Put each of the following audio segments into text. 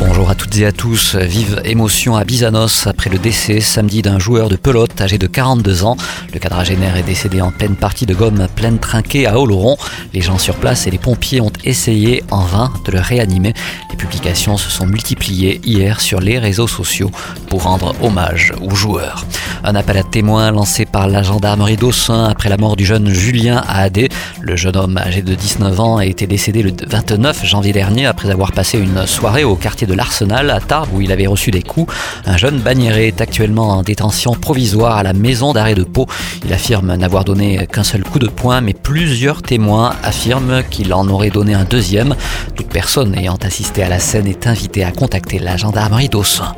Bonjour à toutes et à tous. Vive émotion à Bizanos après le décès samedi d'un joueur de pelote âgé de 42 ans. Le quadragénaire est décédé en pleine partie de gomme pleine trinquée à Oloron. Les gens sur place et les pompiers ont essayé en vain de le réanimer. Les publications se sont multipliées hier sur les réseaux sociaux pour rendre hommage aux joueurs. Un appel à témoins lancé par la gendarmerie d'Aussin après la mort du jeune Julien Adé. Le jeune homme âgé de 19 ans a été décédé le 29 janvier dernier après avoir passé une soirée au quartier de l'Arsenal à Tarbes où il avait reçu des coups. Un jeune banniéré est actuellement en détention provisoire à la maison d'arrêt de Pau. Il affirme n'avoir donné qu'un seul coup de poing, mais plusieurs témoins affirment qu'il en aurait donné un deuxième. Toute personne ayant assisté à la scène est invitée à contacter la gendarmerie d'Aussin.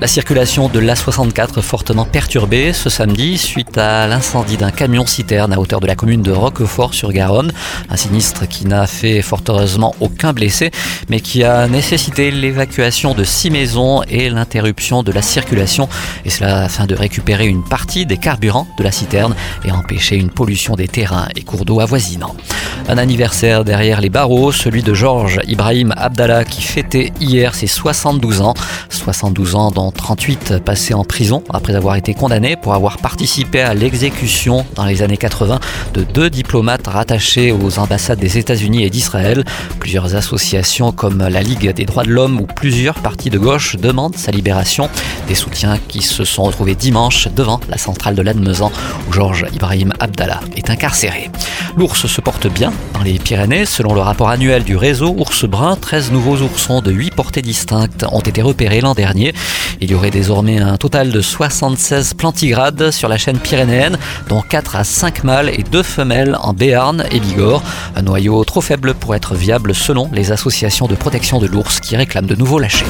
La circulation de l'A64 fortement perturbée ce samedi suite à l'incendie d'un camion-citerne à hauteur de la commune de Roquefort-sur-Garonne. Un sinistre qui n'a fait fort heureusement aucun blessé, mais qui a nécessité l'évacuation de six maisons et l'interruption de la circulation. Et cela afin de récupérer une partie des carburants de la citerne et empêcher une pollution des terrains et cours d'eau avoisinants. Un anniversaire derrière les barreaux, celui de Georges Ibrahim Abdallah qui fêtait hier ses 72 ans. 72 ans dont 38 passés en prison après avoir été condamné pour avoir participé à l'exécution dans les années 80 de deux diplomates rattachés aux ambassades des États-Unis et d'Israël. Plusieurs associations comme la Ligue des droits de l'homme ou plusieurs partis de gauche demandent sa libération. Des soutiens qui se sont retrouvés dimanche devant la centrale de l'Admezan où Georges Ibrahim Abdallah est incarcéré. L'ours se porte bien dans les Pyrénées. Selon le rapport annuel du réseau Ours Brun, 13 nouveaux oursons de 8 portées distinctes ont été repérés l'an dernier. Il y aurait désormais un total de 76 plantigrades sur la chaîne pyrénéenne, dont 4 à 5 mâles et 2 femelles en Béarn et Bigorre. Un noyau trop faible pour être viable selon les associations de protection de l'ours qui réclament de nouveaux lâchers.